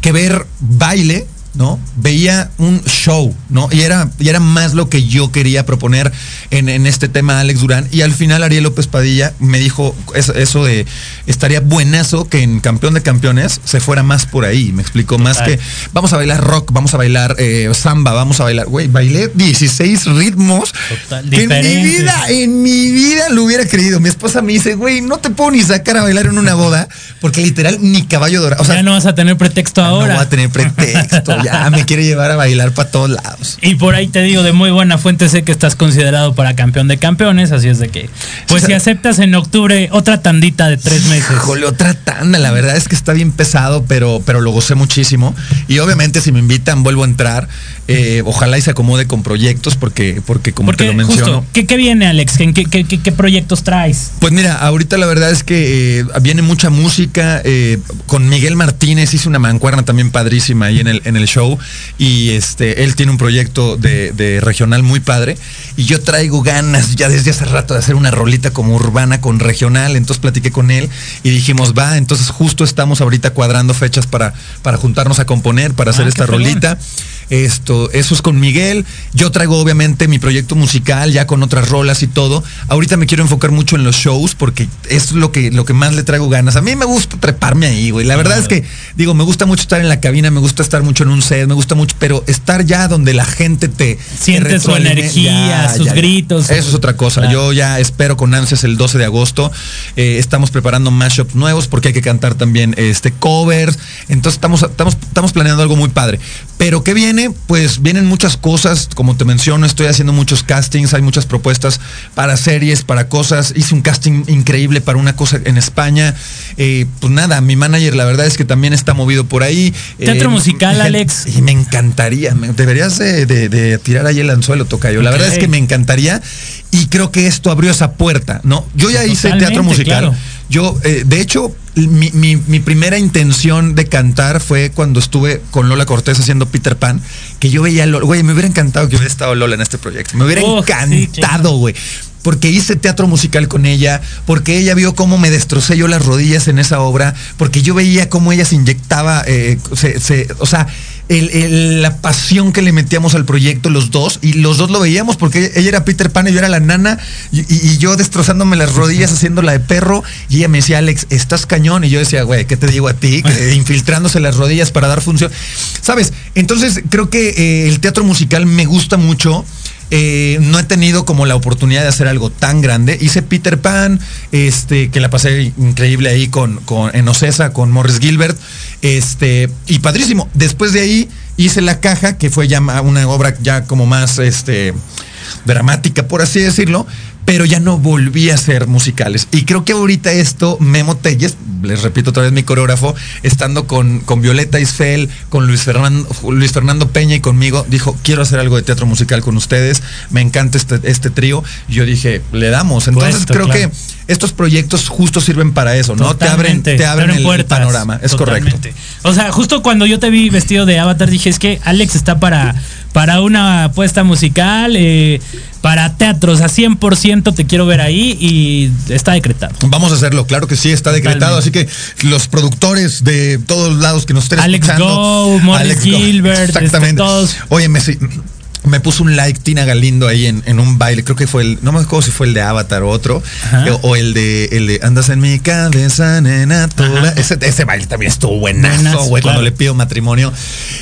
que ver baile, ¿no? Veía un show, ¿no? Y era, y era más lo que yo quería proponer en, en este tema Alex Durán. Y al final Ariel López Padilla me dijo eso, eso de estaría buenazo que en Campeón de Campeones se fuera más por ahí. Me explicó más que vamos a bailar rock, vamos a bailar eh, samba, vamos a bailar. Güey, bailé 16 ritmos Total, que en mi vida, en mi vida lo hubiera creído. Mi esposa me dice, güey, no te puedo ni sacar a bailar en una boda porque literal ni caballo dorado. O sea, ya no vas a tener pretexto no ahora. voy a tener pretexto. ya me quiere llevar a bailar para todos lados. Y por ahí te digo, de muy buena fuente sé que estás considerado para campeón de campeones, así es de que, pues si o sea- aceptas en octubre otra tandita de tres meses. Híjole, otra tanda. La verdad es que está bien pesado, pero, pero lo gocé muchísimo. Y obviamente si me invitan, vuelvo a entrar. Eh, ojalá y se acomode con proyectos, porque, porque como Porque te lo menciono. justo, ¿qué, qué viene, Alex? ¿Qué, qué, qué- qué proyectos traes? Pues mira, ahorita la verdad es que eh, viene mucha música. eh, con Miguel Martínez hice una mancuerna también padrísima ahí en el, en el show. Y este, él tiene un proyecto de, de regional muy padre. Y yo traigo ganas ya desde hace rato de hacer una rolita como urbana con regional. Entonces platiqué con él y dijimos, va, entonces justo estamos ahorita cuadrando fechas para, para juntarnos a componer, para hacer Ah, esta qué fregón. rolita. Eso es con Miguel. Yo traigo obviamente mi proyecto musical ya con otras rolas y todo. Ahorita me quiero enfocar mucho en los shows porque es lo que, lo que más le traigo ganas. A mí me gusta treparme ahí, güey. La verdad es que, digo, me gusta mucho estar en la cabina, me gusta estar mucho en un set, me gusta mucho, pero estar ya donde la gente te Siente te su energía, sus gritos. Eso es otra cosa. Claro. Yo ya espero con ansias el 12 de agosto. Eh, estamos preparando mashups nuevos porque hay que cantar también este covers. Entonces estamos, estamos, estamos planeando algo muy padre. Pero ¿qué viene? Pues vienen muchas cosas. Como te menciono, estoy haciendo muchos castings, hay muchas propuestas para series, para cosas. Hice un casting increíble para una cosa en España. Eh, pues nada, mi manager la verdad es que también está movido por ahí. Teatro Eh, musical, me- Alex. Y me encantaría. me- deberías de, de- de tirar ahí el anzuelo, Tocayo. La verdad es que me encantaría y creo que esto abrió esa puerta, ¿no? Yo ya hice Totalmente, teatro musical. claro. Yo, eh, de hecho, mi, mi- mi primera intención de cantar fue cuando estuve con Lola Cortés haciendo Peter Pan, que yo veía a Lola, güey, me hubiera encantado que hubiera estado Lola en este proyecto. Me hubiera Oh, sí, encantado, güey. Porque hice teatro musical con ella, porque ella vio cómo me destrocé yo las rodillas en esa obra, porque yo veía cómo ella se inyectaba, eh, se- se- o sea, el- el- la pasión que le metíamos al proyecto los dos, y los dos lo veíamos, porque ella era Peter Pan y yo era la nana, y, yo destrozándome las rodillas haciéndola de perro, y ella me decía, Alex, estás cañón, y yo decía, güey, ¿qué te digo a ti? Que, infiltrándose las rodillas para dar función. ¿Sabes? Entonces creo que eh, el teatro musical me gusta mucho. Eh, no he tenido como la oportunidad de hacer algo tan grande. Hice Peter Pan, este, que la pasé increíble ahí con, con, en Ocesa, con Morris Gilbert. Este, y padrísimo. Después de ahí hice La Caja, que fue ya una obra ya como más este, dramática, por así decirlo. Pero ya no volví a hacer musicales. Y creo que ahorita esto, Memo Telles, les repito otra vez mi coreógrafo, estando con, con Violeta Isfel, con Luis Fernando, Luis Fernando Peña y conmigo, dijo, quiero hacer algo de teatro musical con ustedes, me encanta este, este trío. Y yo dije, le damos. Entonces Puesto, creo claro. que estos proyectos justo sirven para eso, ¿no? Te abren, te abren el puertas. panorama. Es correcto. O sea, justo cuando yo te vi vestido de avatar, dije, es que Alex está para, para una apuesta musical, eh, para teatro, o sea, 100% te quiero ver ahí y está decretado. Vamos a hacerlo, claro que sí, está decretado. Así que los productores de todos lados que nos estén Alex escuchando. Go, Morris Gilbert, este, exactamente. todos. Oye, me, me puso un like Tina Galindo ahí en, en un baile. Creo que fue el, no me acuerdo si fue el de Avatar o otro, Ajá. eh, o el de, el de Andas en mi cabeza, nena. toda". Ese, ese baile también estuvo buenazo, güey, cuando claro. le pido matrimonio.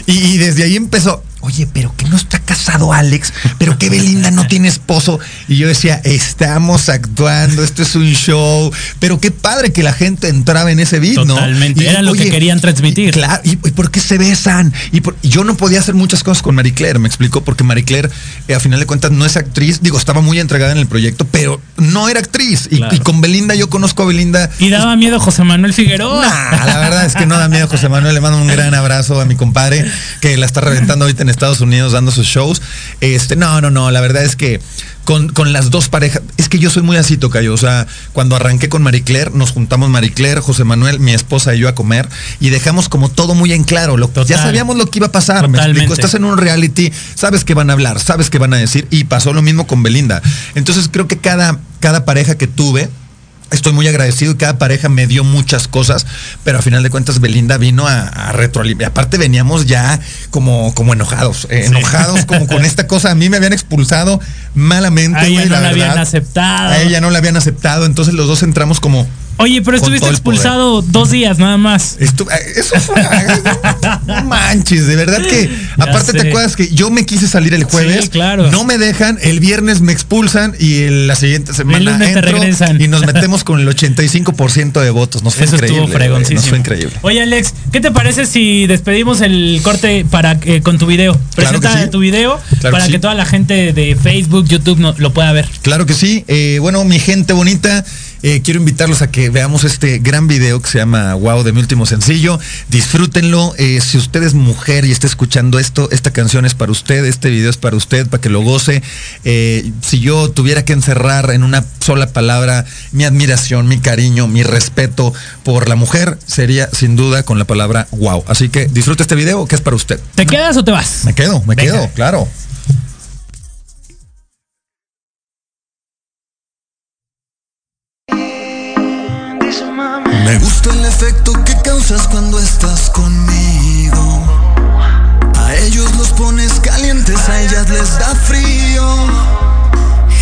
Y, y desde ahí empezó. Oye, pero que no está casado Alex, pero que Belinda no tiene esposo. Y yo decía, estamos actuando, esto es un show. Pero qué padre que la gente entraba en ese beat, ¿no? Totalmente, era lo que querían transmitir. Claro, ¿y, y por qué se besan? Y, por- y yo no podía hacer muchas cosas con Marie Claire, me explicó, porque Marie Claire, eh, a final de cuentas, no es actriz. Digo, estaba muy entregada en el proyecto, pero no era actriz. Y, Claro. con Belinda, yo conozco a Belinda. Y daba miedo José Manuel Figueroa. Nah, la verdad es que no da miedo, José Manuel. Le mando un gran abrazo a mi compadre que la está reventando ahorita en Estados Unidos dando sus shows. Este, no, no, no. La verdad es que con, con las dos parejas, es que yo soy muy así, Tocayo. O sea, cuando arranqué con Marie Claire, nos juntamos Marie Claire, José Manuel, mi esposa y yo a comer y dejamos como todo muy en claro. Lo, ya Total. sabíamos lo que iba a pasar. Me explico. Estás en un reality, sabes qué van a hablar, sabes qué van a decir. Y pasó lo mismo con Belinda. Entonces creo que cada, cada pareja que tuve, Estoy muy agradecido y cada pareja me dio muchas cosas, pero a final de cuentas Belinda vino a, a retroalimentar. Aparte veníamos ya como, como enojados, eh, enojados como con esta cosa. A mí me habían expulsado malamente. A ella no la verdad. habían aceptado. A ella no la habían aceptado, entonces los dos entramos como... Oye, pero estuviste el expulsado dos días nada más. Estu- eh, eso fue. no manches, de verdad que. Ya aparte, sé. ¿te acuerdas que yo me quise salir el jueves? Sí, claro. No me dejan, el viernes me expulsan y la siguiente semana te entro regresan. y nos metemos con el 85% de votos. Nos fue Eso increíble. estuvo fregoncísimo. Nos fue increíble. Oye, Alex, ¿qué te parece si despedimos el corte para eh, con tu video? Claro que Presenta sí. tu video Claro para que toda la gente de Facebook, YouTube no- lo pueda ver. Claro que sí. Eh, bueno, mi gente bonita, eh, quiero invitarlos a que veamos este gran video que se llama Wow de mi último sencillo. Disfrútenlo. Eh, si usted es mujer y está escuchando esto, esta canción es para usted, este video es para usted, para que lo goce. Eh, si yo tuviera que encerrar en una sola palabra mi admiración, mi cariño, mi respeto por la mujer, sería sin duda con la palabra wow. Así que disfrute este video que es para usted. ¿Te quedas o te vas? Me quedo, me Venga. quedo, claro. Me gusta el efecto que causas cuando estás conmigo. A ellos los pones calientes, a ellas les da frío.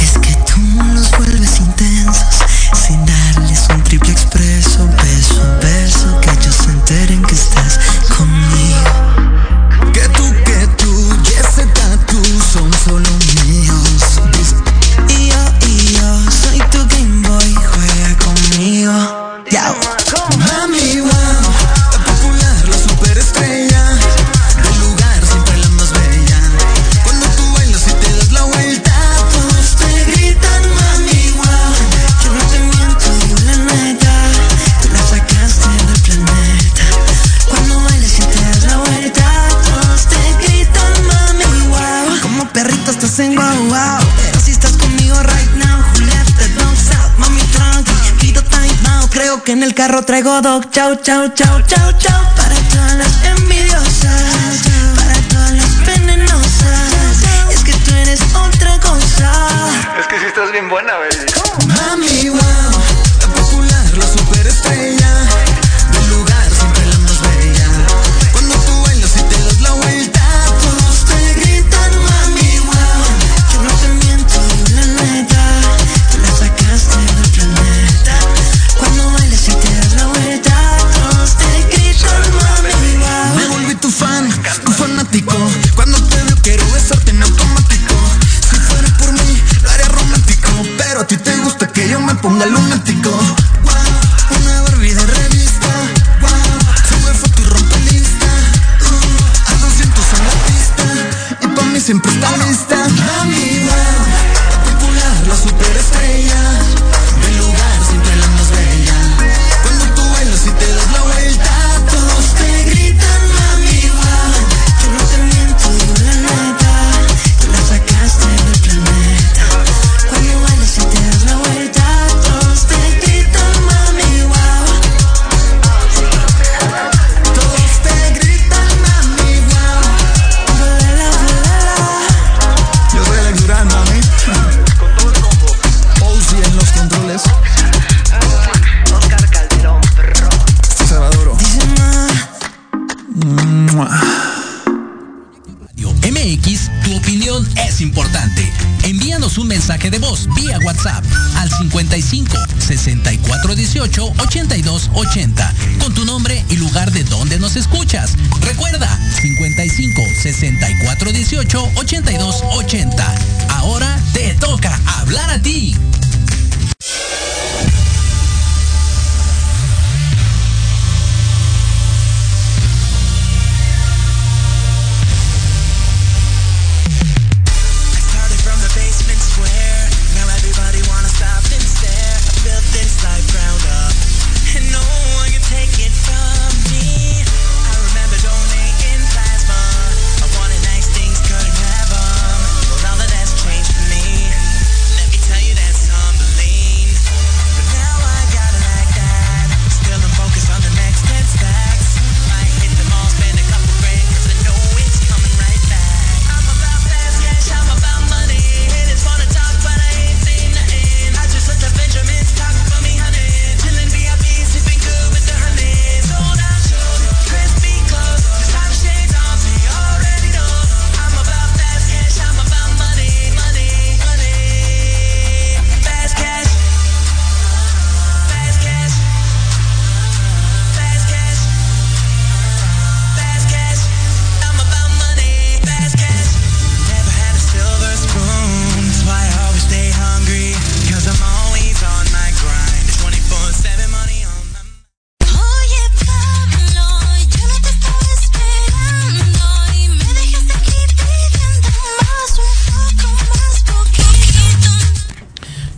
Es que tú los vuelves intensos, sin darles un triple expreso, beso beso, que ellos se enteren que estás conmigo. Que tú, que tú y ese tatu son solo míos. Conmigo. Ya. Mami, traigo dog. Chau, chau, chau, chau, chau. 82 80 con tu nombre y lugar de donde nos escuchas. Recuerda 55 64 18 82 80.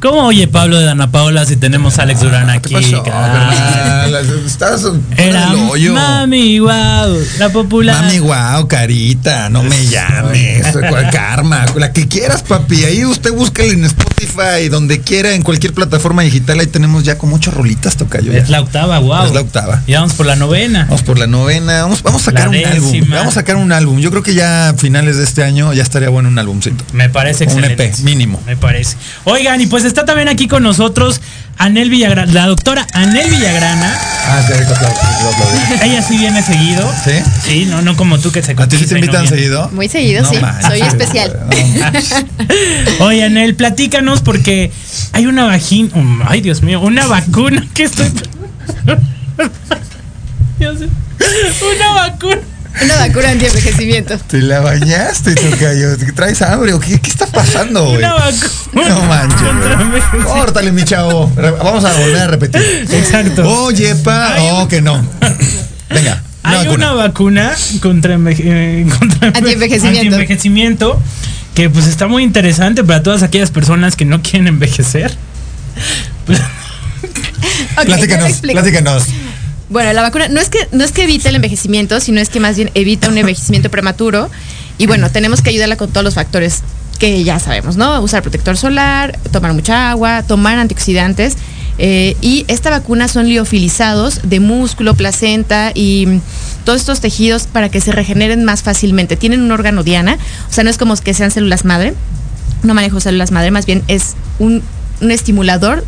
¿Cómo oye Pablo de Dana Paola si tenemos a Alex Durán aquí? carnal? Estás Era hoyo. Mami, wow, la popular. Mami, guau, carita, no me llames. Cual karma, la que quieras, papi. Ahí usted búsquele en Spotify, donde quiera, en cualquier plataforma digital. Ahí tenemos ya con ocho rolitas, tocayo. Es la octava, wow. Es la octava. Y vamos por la novena. Vamos por la novena. Vamos, vamos a sacar un álbum. Vamos a sacar un álbum. Yo creo que ya a finales de este año ya estaría bueno un álbumcito. Me parece Un excelente. EP, mínimo. Me parece. Oigan, y pues está también aquí con nosotros Anel Villagrana, la doctora Anel Villagrana. Ah, sí, ahorita aplaudo, ahorita aplaudo. Ella sí viene seguido. ¿Sí? Sí, no, no como tú que se ¿A ti sí te no invitan seguido? Muy seguido, No sí. manches, Soy especial. no. Oye, Anel, platícanos porque hay una vagina. Ay, Dios mío, una vacuna que estoy. Una vacuna. Una vacuna anti-envejecimiento. Te la bañaste, tocayo. ¿Traes hambre o qué, qué está pasando, güey? Una vacuna. No manches. Córtale, mi chavo. Vamos a volver a repetir. Exacto. Oye, pa. Hay Oh, un- que no. Venga. Una Hay vacuna. una vacuna contra, enveje- eh, contra enve- Antienvejecimiento. antienvejecimiento que pues está muy interesante para todas aquellas personas que no quieren envejecer. Pues, Ok, yo Platícanos, te explico. platícanos. Bueno, la vacuna no es que no es que evite el envejecimiento, sino es que más bien evita un envejecimiento prematuro. Y bueno, tenemos que ayudarla con todos los factores que ya sabemos, ¿no? Usar protector solar, tomar mucha agua, tomar antioxidantes. eh, y esta vacuna son liofilizados de músculo, placenta y todos estos tejidos para que se regeneren más fácilmente. Tienen un órgano diana, o sea, no es como que sean células madre. No manejo células madre, más bien es un estimulador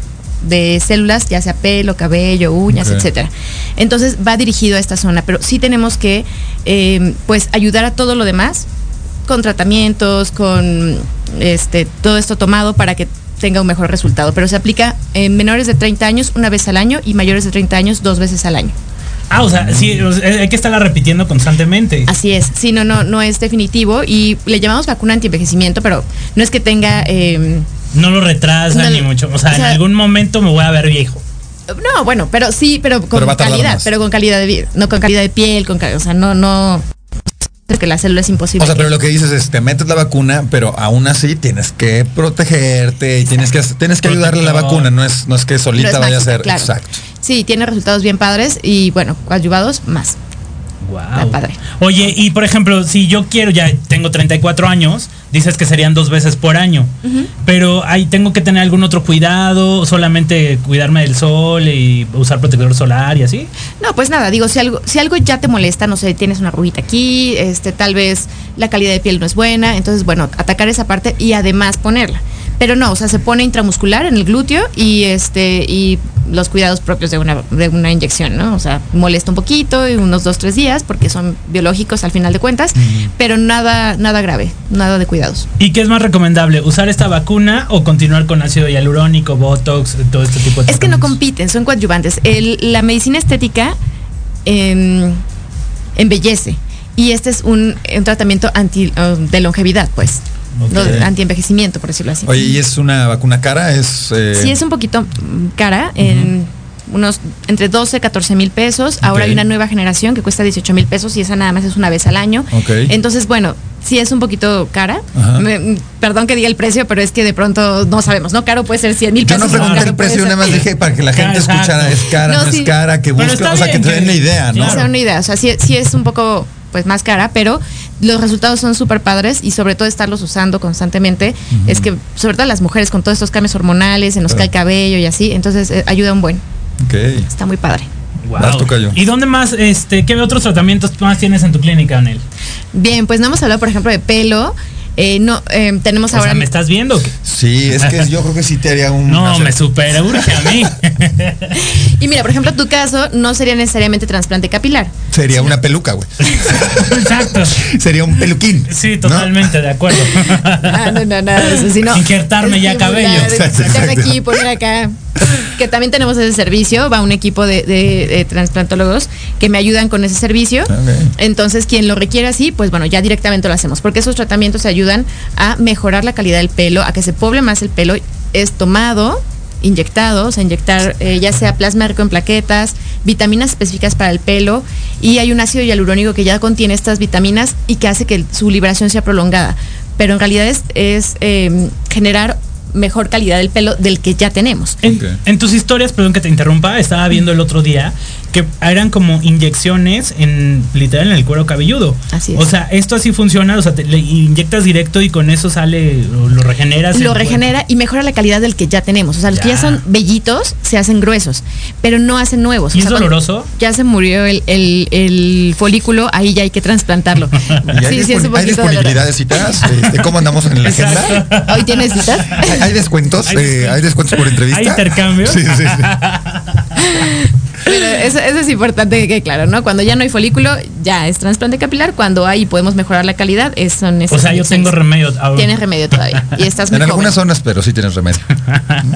de células, ya sea pelo, cabello, uñas, Ok. etcétera. Entonces va dirigido a esta zona, pero sí tenemos que eh, pues ayudar a todo lo demás con tratamientos, con este todo esto tomado para que tenga un mejor resultado. Pero se aplica en menores de 30 años una vez al año y mayores de 30 años dos veces al año. ah, o sea, sí, hay que estarla repitiendo constantemente. Así es, sí, no, no, no es definitivo y le llamamos vacuna anti-envejecimiento, pero no es que tenga... eh, No lo retrasa No, ni mucho. O sea, o sea- en algún momento me voy a ver viejo. No, bueno, pero sí, pero con Pero calidad, más. pero con calidad de vida, no con calidad de piel, con cal- o sea, no, no, que la célula es imposible. O sea, pero lo que dices es, te metes la vacuna, pero aún así tienes que protegerte y tienes que, tienes que ayudarle a la vacuna, no es, no es que solita No es vaya a ser. claro. Exacto. Sí, tiene resultados bien padres y bueno, coadyuvados más. Wow. Está padre. Oye, y por ejemplo, si yo quiero, ya tengo 34 años, dices que serían dos veces por año, pero ahí tengo que tener algún otro cuidado, solamente cuidarme del sol y usar protector solar y así. No, pues nada, digo, si algo, si algo ya te molesta, no sé, tienes una rubita aquí, este, tal vez la calidad de piel no es buena, entonces bueno, atacar esa parte y además ponerla. Pero no, o sea, se pone intramuscular en el glúteo y este y los cuidados propios de una, de una inyección, ¿no? O sea, molesta un poquito y unos dos, tres días porque son biológicos al final de cuentas, pero nada, nada grave, nada de cuidados. ¿Y qué es más recomendable? ¿Usar esta vacuna o continuar con ácido hialurónico, botox, todo este tipo de Es que no compiten, son coadyuvantes. El- la medicina estética em, embellece y este es un, un tratamiento anti, eh, de longevidad, pues, Ok. anti-envejecimiento, por decirlo así. Oye, ¿y es una vacuna cara? Es, eh, Sí, es un poquito mm, cara, en unos entre 12 14 mil pesos. Ahora hay una nueva generación que cuesta 18 mil pesos y esa nada más es una vez al año. Entonces, bueno, sí es un poquito cara. Ajá. Me- mm, perdón que diga el precio, pero es que de pronto no sabemos, ¿no? Caro puede ser 100 mil Yo pesos. no o pregunté el precio, nada más dije para que la gente Exacto. escuchara, es cara, No, no, sí. es cara, que busca, o sea, que te den la idea, ¿no? O sea, una idea. O sea, sí, sí es un poco pues más cara, pero los resultados son súper padres y sobre todo estarlos usando constantemente es que, sobre todo las mujeres con todos estos cambios hormonales, se nos cae el cabello y así, entonces eh, ayuda un buen. Ok. Está muy padre. Tocayo. ¿Y dónde más, este, qué otros tratamientos más tienes en tu clínica, Anel? Bien, pues no hemos hablado, por ejemplo, de pelo. Eh, no, eh, tenemos O ahora. sea, ¿me estás viendo? Sí, es que yo creo que sí te haría un... No, me super urge a mí. Y mira, por ejemplo, tu caso no sería necesariamente trasplante capilar. Sería una peluca, güey. Exacto. Sería un peluquín. Sí, ¿no? totalmente, de acuerdo. Ah, no, no, nada de eso, sino Injertarme ya cabello. Exacto, exacto. aquí, poner acá. Que también tenemos ese servicio, va un equipo de, de- de transplantólogos que me ayudan con ese servicio. Entonces, quien lo requiera así, pues bueno, ya directamente lo hacemos, porque esos tratamientos ayudan a mejorar la calidad del pelo, a que se poble más el pelo. Es tomado, inyectado, o sea, inyectar eh, ya sea plasma rico en plaquetas, vitaminas específicas para el pelo, y hay un ácido hialurónico que ya contiene estas vitaminas y que hace que su liberación sea prolongada. Pero en realidad es, es, eh, generar mejor calidad del pelo del que ya tenemos. En, tus historias, perdón que te interrumpa, estaba viendo el otro día que eran como inyecciones en literal en el cuero cabelludo. Así es. O sea, esto así funciona, o sea, te, le inyectas directo y con eso sale, lo, lo regeneras. lo regenera y mejora la calidad del que ya tenemos. O sea, los que ya Ya. son bellitos se hacen gruesos, pero no hacen nuevos. ¿Y O es sea, doloroso? Ya se murió el, el- el folículo, ahí ya hay que trasplantarlo. ¿Y hay, disponi- hay disponibilidad de citas? Este, ¿Cómo andamos en la agenda? ¿Hoy tienes citas? ¿Hay, hay descuentos? Hay Eh, descuentos. ¿Hay descuentos por entrevista? ¿Hay intercambio? Sí, sí, sí. Pero eso, eso es importante que quede claro, ¿no? Cuando ya no hay folículo, ya es trasplante capilar. Cuando hay y podemos mejorar la calidad, es, son O sea, yo tengo remedio ahora. Tienes remedio todavía. Y estás En joven. algunas zonas, pero sí tienes remedio.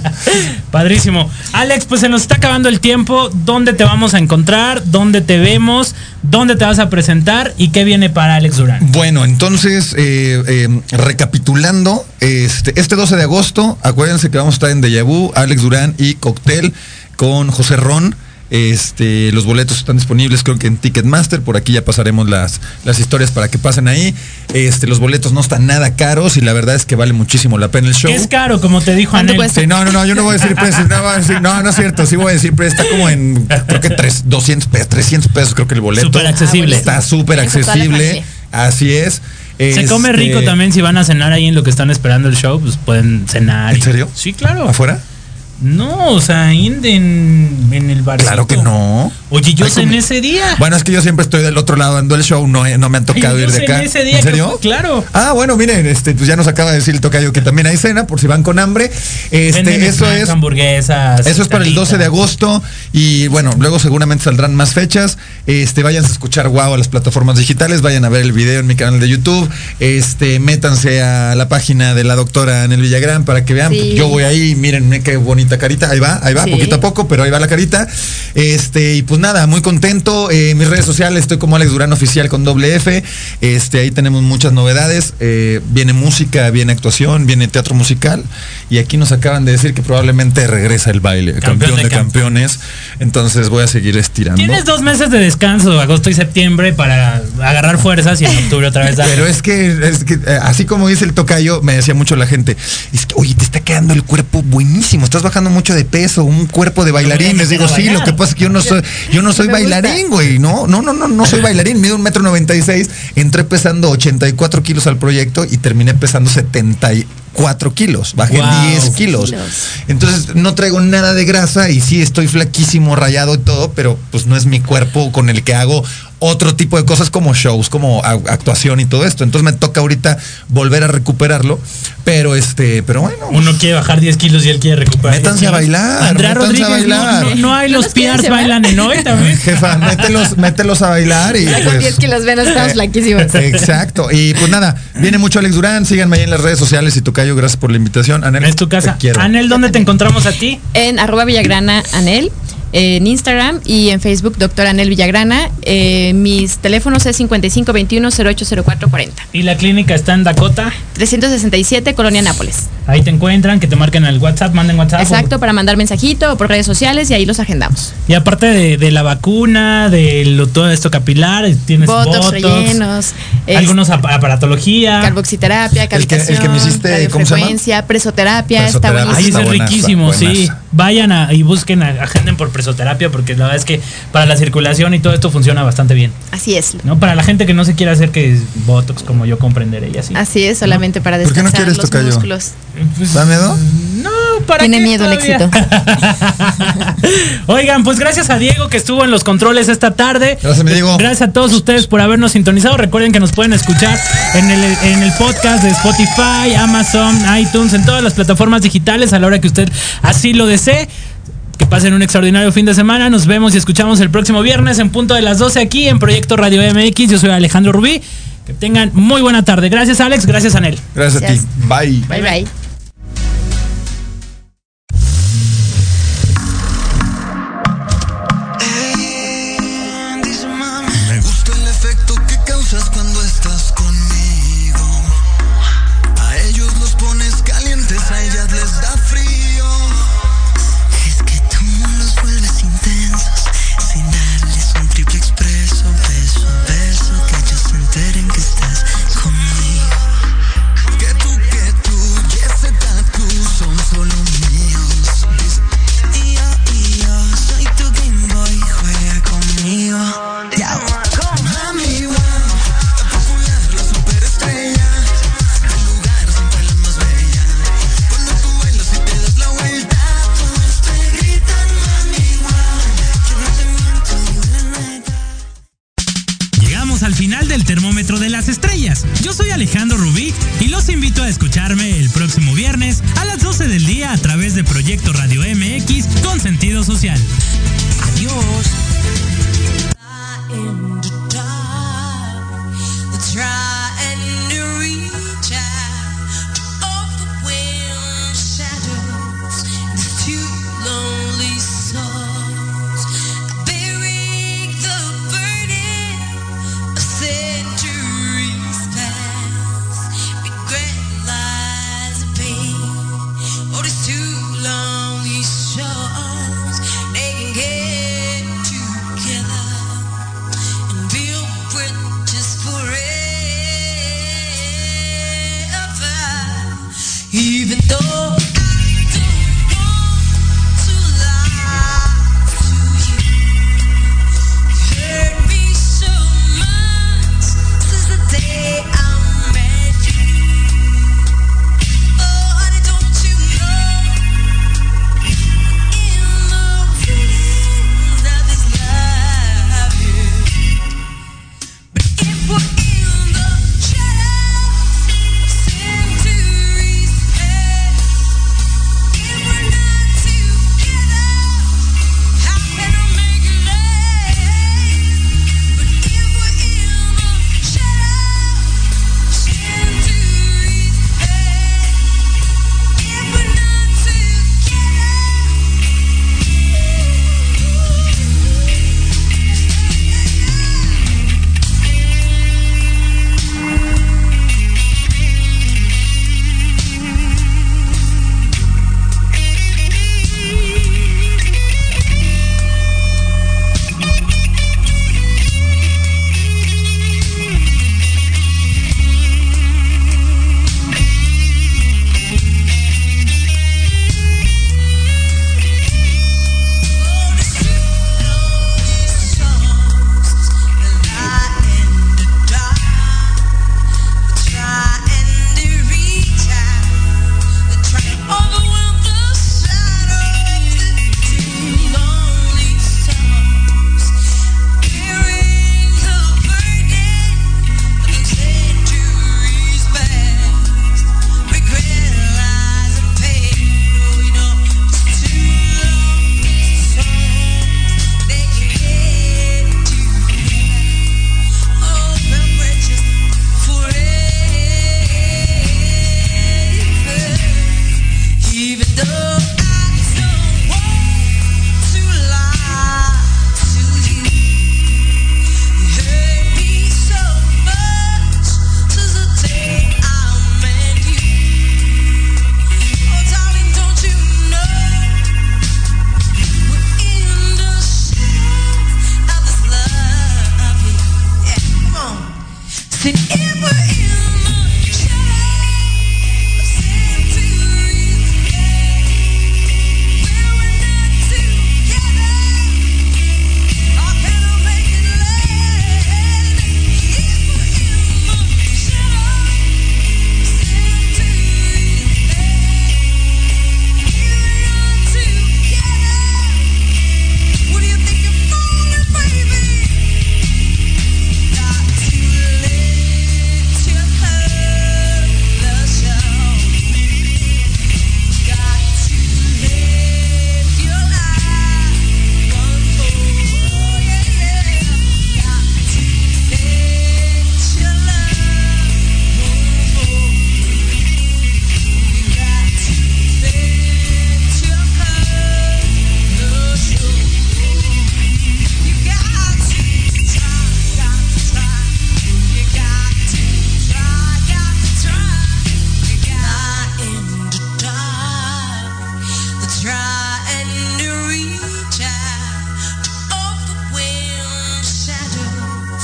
Padrísimo. Alex, pues se nos está acabando el tiempo. ¿Dónde te vamos a encontrar? ¿Dónde te vemos? ¿Dónde te vas a presentar? ¿Y qué viene para Alex Durán? Bueno, entonces, eh, eh, recapitulando, este, este 12 de agosto, acuérdense que vamos a estar en Deja Vu, Alex Durán y Cóctel con José Ron. Este, los boletos están disponibles creo que en Ticketmaster, por aquí ya pasaremos las, las historias para que pasen ahí. Este, los boletos no están nada caros y la verdad es que vale muchísimo la pena el show. Es caro, como te dijo ¿Cuánto Anel. Sí, no, no, no, yo no voy a decir precios, no, voy a decir- no, no es cierto, sí voy a decir precios, está como en, creo que tres, 200 pesos, 300 pesos creo que el boleto. Súper accesible. Ah, Está súper toda la accesible, así es. Se come Este, rico también si van a cenar ahí en lo que están esperando el show, pues pueden cenar. ¿En y- serio? Sí, claro. ¿Afuera? No, o sea, ahí en, en, en el bar. Claro que no. Oye, yo cené comi- ese día. Bueno, es que yo siempre estoy del otro lado dando el show, no, no me han tocado Ay, ir de acá. ese día, ¿En serio? que- claro. Ah, bueno, miren, este, pues ya nos acaba de decir el tocayo que también hay cena, por si van con hambre. Este, Venden eso snacks, es. hamburguesas. Eso es para el 12 de agosto y bueno, luego seguramente saldrán más fechas. Este, vayan a escuchar wow a las plataformas digitales, vayan a ver el video en mi canal de YouTube. Este, métanse a la página de la doctora en el Villagrán para que vean. Sí. Yo voy ahí, miren qué bonita carita. Ahí va, ahí va, Sí. poquito a poco, pero ahí va la carita. Este, y pues nada, muy contento. Eh, mis redes sociales, estoy como Alex Durán Oficial con doble F. Este, ahí tenemos muchas novedades. Eh, viene música, viene actuación, viene teatro musical. Y aquí nos acaban de decir que probablemente regresa el baile, Campeón campeón, de de, campeones. Entonces voy a seguir estirando. Tienes dos meses de descanso, agosto y septiembre, para agarrar fuerzas y en octubre otra vez. Pero es que, es que, eh, así como dice el tocayo, me decía mucho la gente, es que, oye, te está quedando el cuerpo buenísimo, estás bajando mucho de peso, un cuerpo de bailarín. Les digo, sí, bailar. lo que pasa es que yo no soy, yo no soy bailarín, güey. No, no, no, no, no soy bailarín. Mido un metro noventa y seis, entré pesando 84 kilos al proyecto y terminé pesando 74 kilos. Bajé Wow. 10 kilos. Kilos. Entonces no traigo nada de grasa y sí estoy flaquísimo, rayado y todo, pero pues no es mi cuerpo con el que hago otro tipo de cosas como shows, como a- actuación y todo esto. Entonces me toca ahorita volver a recuperarlo. Pero este, pero bueno. Uno quiere bajar 10 kilos y él quiere recuperar. Métanse 10 a kilos. bailar, Andrea métanse a Rodríguez, no- bailar. No, no hay ¿No los llevar? bailan en hoy también. Jefa, mételos, mételos a bailar y. Pues, 10 kilos menos estamos eh, flaquísimos. Exacto. Y pues nada, viene mucho Alex Durán. Síganme ahí en las redes sociales y Tocayo, gracias por la invitación. Anel, Es tu casa. te quiero. Anel, ¿dónde te encontramos a ti? En arroba Villagrana Anel, en Instagram y en Facebook, doctor Anel Villagrana. Eh, mis teléfonos es 5521-080440. Y la clínica está en Dakota. 367, Colonia Nápoles. Ahí te encuentran, que te marquen al WhatsApp, manden WhatsApp. Exacto, para mandar mensajito o por redes sociales y ahí los agendamos. Y aparte de, de la vacuna, de lo, todo esto capilar, tienes Botox, botox, rellenos, es- algunos ap- aparatología. Carboxiterapia, El que- el que me hiciste, ¿cómo se llama? presoterapia, Presoterapia. está buenísimo. ese es riquísimo, sí. Vayan a, y busquen, a- agenden por presoterapia, porque la verdad es que para la circulación y todo esto funciona bastante bien. Así es. ¿no? Para la gente que no se quiere hacer que es Botox, como yo comprenderé y así. Así es, solamente para ¿Por qué no descansar quieres, los tocayo? músculos. Pues, ¿Da miedo? No, para Tiene miedo al todavía? Oigan, pues gracias a Diego que estuvo en los controles esta tarde. Gracias, mi Diego. Gracias a todos ustedes por habernos sintonizado. Recuerden que nos pueden escuchar en el, en el podcast de Spotify, Amazon, iTunes, en todas las plataformas digitales a la hora que usted así lo desee. Que pasen un extraordinario fin de semana. Nos vemos y escuchamos el próximo viernes en punto de las 12 aquí en Proyecto Radio MX. Yo soy Alejandro Rubí. Que tengan muy buena tarde. Gracias Alex, gracias Anel. Gracias, a ti. Bye. Bye bye.